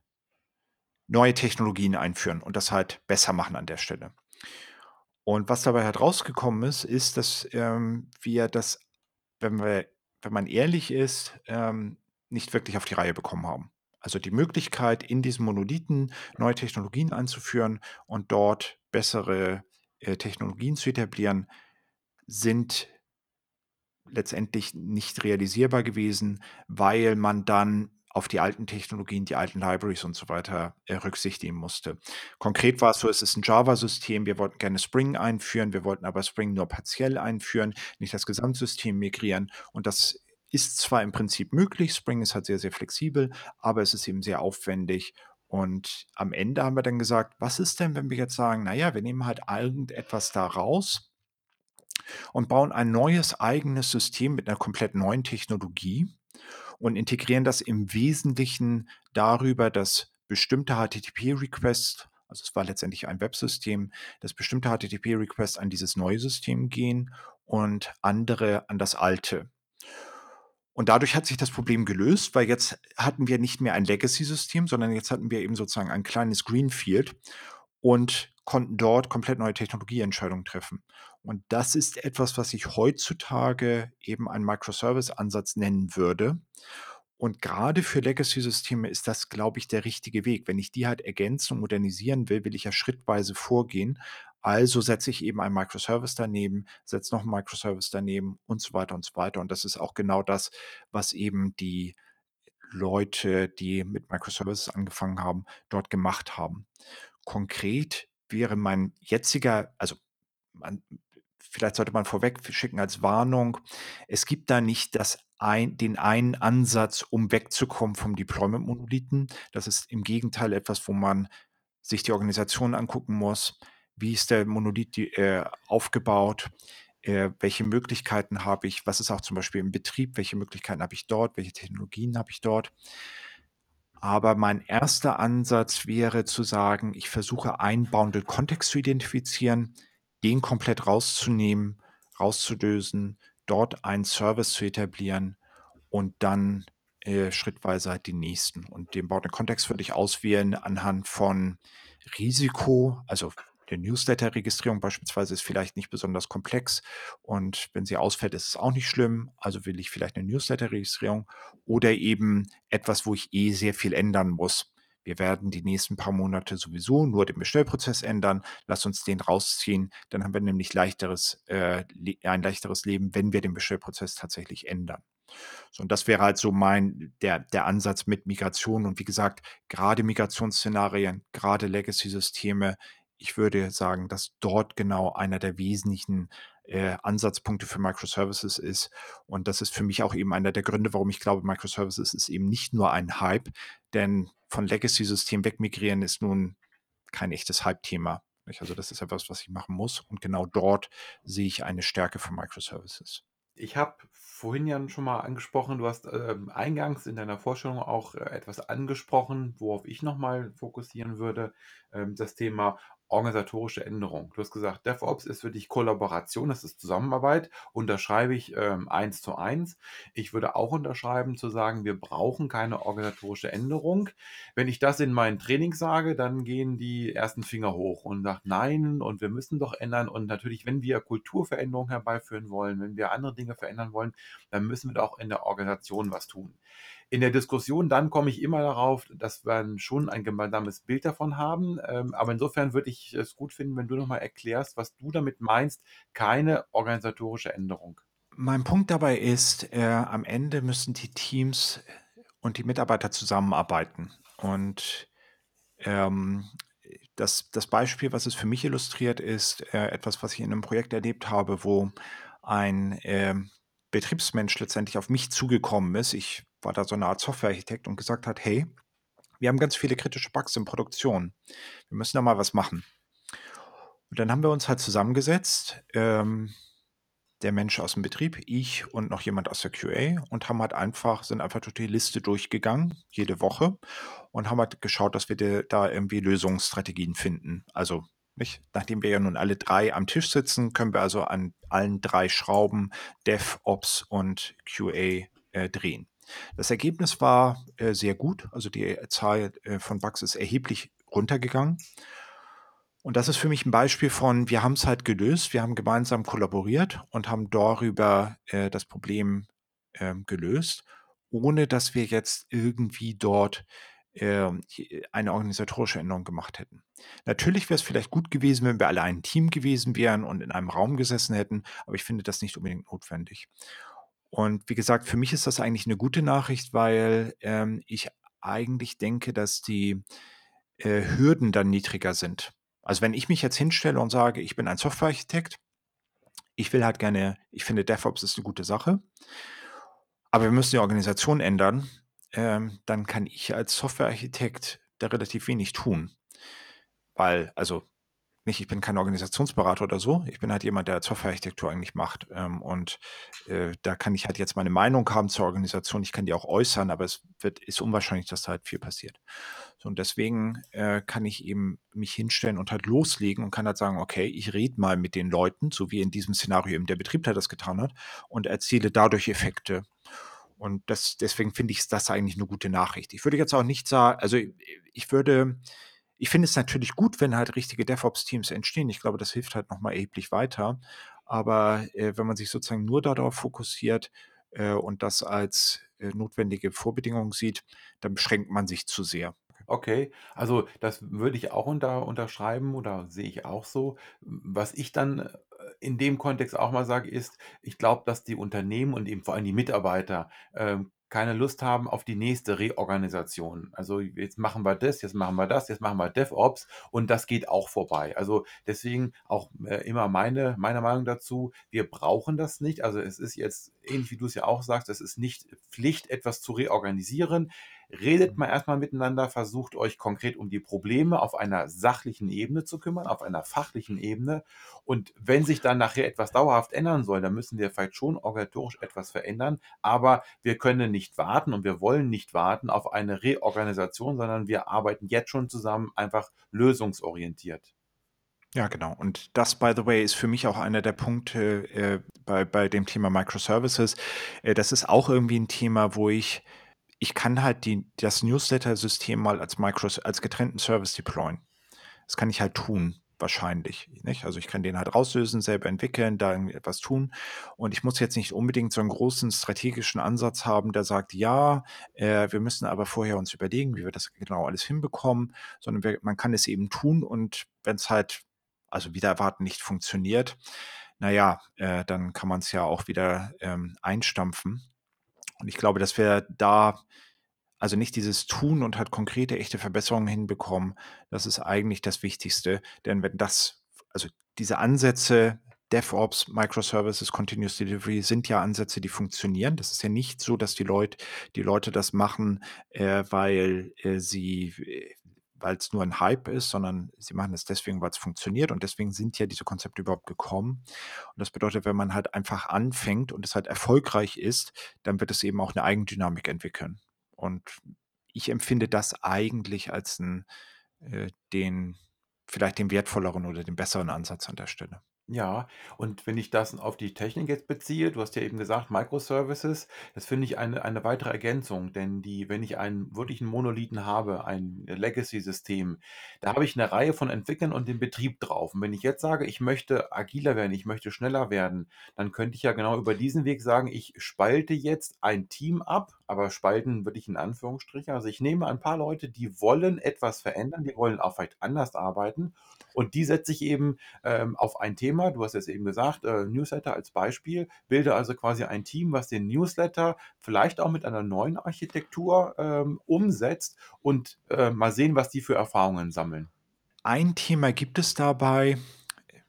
neue Technologien einführen und das halt besser machen an der Stelle. Und was dabei halt rausgekommen ist, ist, dass ähm, wir das, wenn wir, wenn man ehrlich ist, ähm, nicht wirklich auf die Reihe bekommen haben. Also die Möglichkeit, in diesen Monolithen neue Technologien einzuführen und dort bessere äh, Technologien zu etablieren, sind letztendlich nicht realisierbar gewesen, weil man dann auf die alten Technologien, die alten Libraries und so weiter äh, rücksichtigen musste. Konkret war es so, es ist ein Java-System, wir wollten gerne Spring einführen, wir wollten aber Spring nur partiell einführen, nicht das Gesamtsystem migrieren und das ist zwar im Prinzip möglich, Spring ist halt sehr, sehr flexibel, aber es ist eben sehr aufwendig und am Ende haben wir dann gesagt, was ist denn, wenn wir jetzt sagen, naja, wir nehmen halt irgendetwas da raus und bauen ein neues eigenes System mit einer komplett neuen Technologie und integrieren das im Wesentlichen darüber, dass bestimmte HTTP-Requests, also es war letztendlich ein Websystem, dass bestimmte HTTP-Requests an dieses neue System gehen und andere an das alte. Und dadurch hat sich das Problem gelöst, weil jetzt hatten wir nicht mehr ein Legacy-System, sondern jetzt hatten wir eben sozusagen ein kleines Greenfield und konnten dort komplett neue Technologieentscheidungen treffen. Und das ist etwas, was ich heutzutage eben einen Microservice-Ansatz nennen würde. Und gerade für Legacy-Systeme ist das, glaube ich, der richtige Weg. Wenn ich die halt ergänzen und modernisieren will, will ich ja schrittweise vorgehen. Also setze ich eben einen Microservice daneben, setze noch einen Microservice daneben und so weiter und so weiter. Und das ist auch genau das, was eben die Leute, die mit Microservices angefangen haben, dort gemacht haben. Konkret wäre mein jetziger, also man, vielleicht sollte man vorweg schicken als Warnung, es gibt da nicht das ein, den einen Ansatz, um wegzukommen vom Deployment-Monolithen. Das ist im Gegenteil etwas, wo man sich die Organisation angucken muss. Wie ist der Monolith äh, aufgebaut? Äh, welche Möglichkeiten habe ich? Was ist auch zum Beispiel im Betrieb? Welche Möglichkeiten habe ich dort? Welche Technologien habe ich dort? Aber mein erster Ansatz wäre zu sagen, ich versuche einen Bounded-Kontext zu identifizieren, den komplett rauszunehmen, rauszulösen, dort einen Service zu etablieren und dann äh, schrittweise halt die nächsten. Und den Bounded-Kontext würde ich auswählen anhand von Risiko, also eine Newsletter-Registrierung beispielsweise ist vielleicht nicht besonders komplex und wenn sie ausfällt, ist es auch nicht schlimm. Also will ich vielleicht eine Newsletter-Registrierung oder eben etwas, wo ich eh sehr viel ändern muss. Wir werden die nächsten paar Monate sowieso nur den Bestellprozess ändern. Lass uns den rausziehen. Dann haben wir nämlich leichteres, äh, ein leichteres Leben, wenn wir den Bestellprozess tatsächlich ändern. So, und das wäre halt so mein, der, der Ansatz mit Migration. Und wie gesagt, gerade Migrationsszenarien, gerade Legacy-Systeme ich würde sagen, dass dort genau einer der wesentlichen äh, Ansatzpunkte für Microservices ist. Und das ist für mich auch eben einer der Gründe, warum ich glaube, Microservices ist eben nicht nur ein Hype, denn von Legacy-Systemen wegmigrieren ist nun kein echtes Hype-Thema. Also das ist etwas, was ich machen muss. Und genau dort sehe ich eine Stärke von Microservices. Ich habe vorhin ja schon mal angesprochen, du hast ähm, eingangs in deiner Vorstellung auch äh, etwas angesprochen, worauf ich nochmal fokussieren würde, ähm, das Thema organisatorische Änderung. Du hast gesagt, DevOps ist für dich Kollaboration, das ist Zusammenarbeit. Unterschreibe ich ähm, eins zu eins. Ich würde auch unterschreiben zu sagen, wir brauchen keine organisatorische Änderung. Wenn ich das in meinen Training sage, dann gehen die ersten Finger hoch und sagen, nein, und wir müssen doch ändern. Und natürlich, wenn wir Kulturveränderungen herbeiführen wollen, wenn wir andere Dinge verändern wollen, dann müssen wir doch in der Organisation was tun. In der Diskussion dann komme ich immer darauf, dass wir schon ein gemeinsames Bild davon haben. Ähm, aber insofern würde ich es gut finden, wenn du nochmal erklärst, was du damit meinst, keine organisatorische Änderung. Mein Punkt dabei ist, äh, am Ende müssen die Teams und die Mitarbeiter zusammenarbeiten. Und ähm, das, das Beispiel, was es für mich illustriert, ist äh, etwas, was ich in einem Projekt erlebt habe, wo ein äh, Betriebsmensch letztendlich auf mich zugekommen ist. Ich war da so eine Art Softwarearchitekt und gesagt hat, hey, wir haben ganz viele kritische Bugs in Produktion. Wir müssen da mal was machen. Und dann haben wir uns halt zusammengesetzt, ähm, der Mensch aus dem Betrieb, ich und noch jemand aus der QA und haben halt einfach, sind einfach durch die Liste durchgegangen, jede Woche, und haben halt geschaut, dass wir da irgendwie Lösungsstrategien finden. Also nicht? Nachdem wir ja nun alle drei am Tisch sitzen, können wir also an allen drei Schrauben DevOps und QA äh, drehen. Das Ergebnis war äh, sehr gut, also die Zahl äh, von Bugs ist erheblich runtergegangen. Und das ist für mich ein Beispiel von, wir haben es halt gelöst, wir haben gemeinsam kollaboriert und haben darüber äh, das Problem ähm, gelöst, ohne dass wir jetzt irgendwie dort ähm, eine organisatorische Änderung gemacht hätten. Natürlich wäre es vielleicht gut gewesen, wenn wir alle ein Team gewesen wären und in einem Raum gesessen hätten, aber ich finde das nicht unbedingt notwendig. Und wie gesagt, für mich ist das eigentlich eine gute Nachricht, weil ähm, ich eigentlich denke, dass die äh, Hürden dann niedriger sind. Also wenn ich mich jetzt hinstelle und sage, ich bin ein Softwarearchitekt, ich will halt gerne, ich finde DevOps ist eine gute Sache, aber wir müssen die Organisation ändern, ähm, dann kann ich als Softwarearchitekt da relativ wenig tun. Weil, also nicht, ich bin kein Organisationsberater oder so. Ich bin halt jemand, der Softwarearchitektur eigentlich macht. Ähm, und äh, da kann ich halt jetzt meine Meinung haben zur Organisation. Ich kann die auch äußern, aber es wird, ist unwahrscheinlich, dass da halt viel passiert. So, und deswegen äh, kann ich eben mich hinstellen und halt loslegen und kann halt sagen, okay, ich rede mal mit den Leuten, so wie in diesem Szenario eben der Betriebler das getan hat, und erziele dadurch Effekte. Und das, deswegen finde ich das eigentlich eine gute Nachricht. Ich würde jetzt auch nicht sagen, also ich würde, ich finde es natürlich gut, wenn halt richtige DevOps-Teams entstehen. Ich glaube, das hilft halt nochmal erheblich weiter. Aber äh, wenn man sich sozusagen nur darauf fokussiert äh, und das als äh, notwendige Vorbedingung sieht, dann beschränkt man sich zu sehr. Okay, also das würde ich auch unter unterschreiben oder sehe ich auch so. Was ich dann äh, in dem Kontext auch mal sage, ist, ich glaube, dass die Unternehmen und eben vor allem die Mitarbeiter ähm, keine Lust haben auf die nächste Reorganisation. Also jetzt machen wir das, jetzt machen wir das, jetzt machen wir DevOps und das geht auch vorbei. Also deswegen auch äh, immer meine, meine Meinung dazu, wir brauchen das nicht. Also es ist jetzt, ähnlich wie du es ja auch sagst, es ist nicht Pflicht, etwas zu reorganisieren. Redet mhm. mal erstmal miteinander, versucht euch konkret um die Probleme auf einer sachlichen Ebene zu kümmern, auf einer fachlichen Ebene. Und wenn sich dann nachher etwas dauerhaft ändern soll, dann müssen wir vielleicht schon organisatorisch etwas verändern. Aber wir können nicht warten und wir wollen nicht warten auf eine Reorganisation, sondern wir arbeiten jetzt schon zusammen, einfach lösungsorientiert. Ja, genau. Und das, by the way, ist für mich auch einer der Punkte äh, bei, bei dem Thema Microservices. Äh, das ist auch irgendwie ein Thema, wo ich ich kann halt die, das Newsletter-System mal als Micro, als getrennten Service deployen. Das kann ich halt tun, wahrscheinlich. Nicht? Also ich kann den halt rauslösen, selber entwickeln, da etwas tun. Und ich muss jetzt nicht unbedingt so einen großen strategischen Ansatz haben, der sagt, ja, äh, wir müssen aber vorher uns überlegen, wie wir das genau alles hinbekommen, sondern wir, man kann es eben tun und wenn es halt, also wieder erwarten, nicht funktioniert, naja, äh, dann kann man es ja auch wieder ähm, einstampfen. Und ich glaube, dass wir da also nicht dieses Tun und halt konkrete, echte Verbesserungen hinbekommen, das ist eigentlich das Wichtigste. Denn wenn das, also diese Ansätze, DevOps, Microservices, Continuous Delivery sind ja Ansätze, die funktionieren. Das ist ja nicht so, dass die Leute, die Leute das machen, äh, weil äh, sie äh, weil es nur ein Hype ist, sondern sie machen es deswegen, weil es funktioniert und deswegen sind ja diese Konzepte überhaupt gekommen. Und das bedeutet, wenn man halt einfach anfängt und es halt erfolgreich ist, dann wird es eben auch eine Eigendynamik entwickeln. Und ich empfinde das eigentlich als einen, äh, den, vielleicht den wertvolleren oder den besseren Ansatz an der Stelle. Ja, und wenn ich das auf die Technik jetzt beziehe, du hast ja eben gesagt, Microservices, das finde ich eine, eine weitere Ergänzung, denn die, wenn ich einen wirklichen Monolithen habe, ein Legacy-System, da habe ich eine Reihe von Entwicklern und den Betrieb drauf. Und wenn ich jetzt sage, ich möchte agiler werden, ich möchte schneller werden, dann könnte ich ja genau über diesen Weg sagen, ich spalte jetzt ein Team ab, aber spalten würde ich in Anführungsstrichen. Also ich nehme ein paar Leute, die wollen etwas verändern, die wollen auch vielleicht anders arbeiten und die setze ich eben ähm, auf ein Thema. Du hast es eben gesagt, äh, Newsletter als Beispiel. Bilde also quasi ein Team, was den Newsletter vielleicht auch mit einer neuen Architektur ähm, umsetzt und äh, mal sehen, was die für Erfahrungen sammeln. Ein Thema gibt es dabei,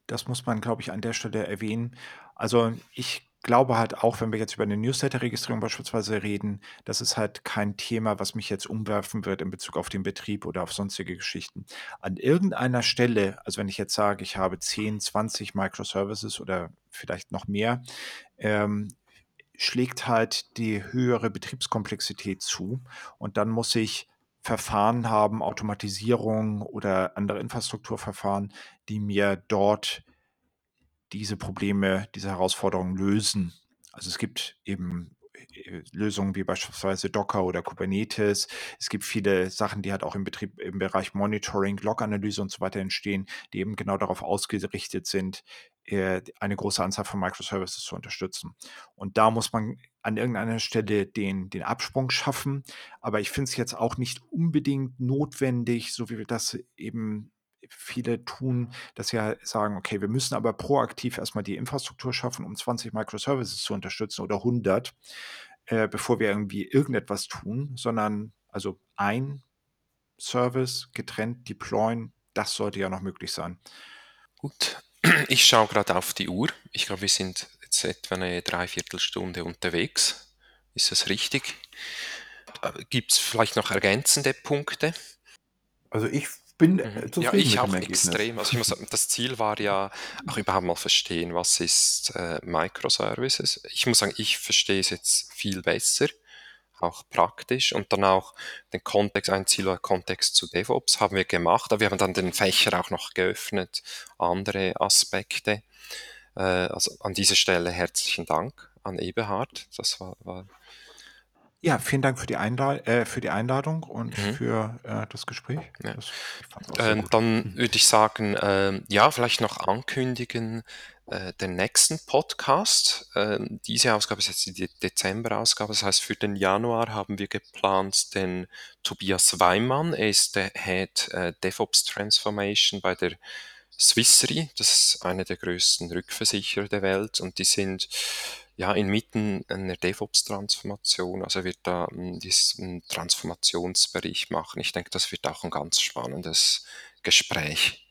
das muss man, glaube ich, an der Stelle erwähnen. Also ich glaube halt auch, wenn wir jetzt über eine Newsletter-Registrierung beispielsweise reden, das ist halt kein Thema, was mich jetzt umwerfen wird in Bezug auf den Betrieb oder auf sonstige Geschichten. An irgendeiner Stelle, also wenn ich jetzt sage, ich habe 10, 20 Microservices oder vielleicht noch mehr, ähm, schlägt halt die höhere Betriebskomplexität zu und dann muss ich Verfahren haben, Automatisierung oder andere Infrastrukturverfahren, die mir dort diese Probleme, diese Herausforderungen lösen. Also es gibt eben äh, Lösungen wie beispielsweise Docker oder Kubernetes. Es gibt viele Sachen, die halt auch im Betrieb, im Bereich Monitoring, Log-Analyse und so weiter entstehen, die eben genau darauf ausgerichtet sind, äh, eine große Anzahl von Microservices zu unterstützen. Und da muss man an irgendeiner Stelle den, den Absprung schaffen. Aber ich finde es jetzt auch nicht unbedingt notwendig, so wie wir das eben viele tun, dass sie halt sagen, okay, wir müssen aber proaktiv erstmal die Infrastruktur schaffen, um 20 Microservices zu unterstützen oder 100, äh, bevor wir irgendwie irgendetwas tun, sondern also ein Service getrennt deployen, das sollte ja noch möglich sein. Gut, <clears throat> ich schaue gerade auf die Uhr. Ich glaube, wir sind jetzt etwa eine Dreiviertelstunde unterwegs. Ist das richtig? Äh, Gibt es vielleicht noch ergänzende Punkte? Also ich bin äh, mhm. zufrieden ja, ich auch extrem. Also ich muss sagen, das Ziel war ja auch überhaupt mal verstehen, was ist äh, Microservices. Ich muss sagen, ich verstehe es jetzt viel besser, auch praktisch und dann auch den Kontext, ein Ziel oder Kontext zu DevOps haben wir gemacht, aber wir haben dann den Fächer auch noch geöffnet, andere Aspekte. Äh, also an dieser Stelle herzlichen Dank an Eberhard. Das war, war ja, vielen Dank für die, Einla äh, für die Einladung und mhm. für äh, das Gespräch. Ja. Das, äh, dann mhm. würde ich sagen, ähm, ja, vielleicht noch ankündigen, äh, den nächsten Podcast. Ähm, diese Ausgabe ist jetzt die Dezember-Ausgabe, das heißt, für den Januar haben wir geplant den Tobias Weimann. Er ist der Head äh, DevOps Transformation bei der Swissery. Das ist eine der größten Rückversicherer der Welt und die sind ja, inmitten einer DevOps-Transformation, also wird da hm, diesen Transformationsbericht machen. Ich denke, das wird auch ein ganz spannendes Gespräch.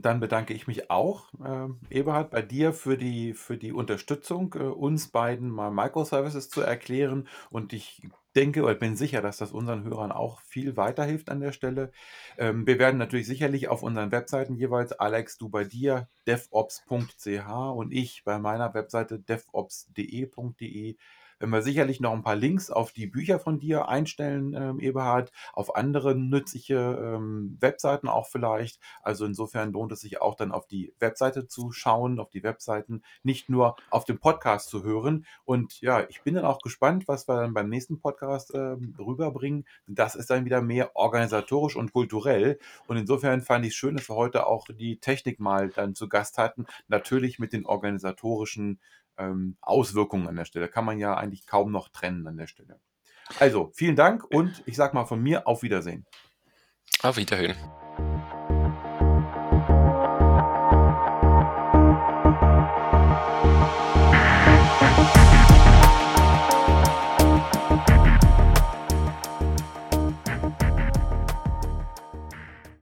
Dann bedanke ich mich auch, äh, Eberhard, bei dir für die, für die Unterstützung, äh, uns beiden mal Microservices zu erklären. Und ich denke oder bin sicher, dass das unseren Hörern auch viel weiterhilft an der Stelle. Ähm, wir werden natürlich sicherlich auf unseren Webseiten jeweils, Alex, du bei dir, devops.ch und ich bei meiner Webseite devops.de.de wenn wir sicherlich noch ein paar Links auf die Bücher von dir einstellen, ähm, Eberhard, auf andere nützliche ähm, Webseiten auch vielleicht. Also insofern lohnt es sich auch dann auf die Webseite zu schauen, auf die Webseiten, nicht nur auf den Podcast zu hören. Und ja, ich bin dann auch gespannt, was wir dann beim nächsten Podcast ähm, rüberbringen. Das ist dann wieder mehr organisatorisch und kulturell. Und insofern fand ich es schön, dass wir heute auch die Technik mal dann zu Gast hatten. Natürlich mit den organisatorischen ähm, Auswirkungen an der Stelle. Kann man ja eigentlich kaum noch trennen an der Stelle. Also, vielen Dank und ich sage mal von mir auf Wiedersehen. Auf Wiederhören.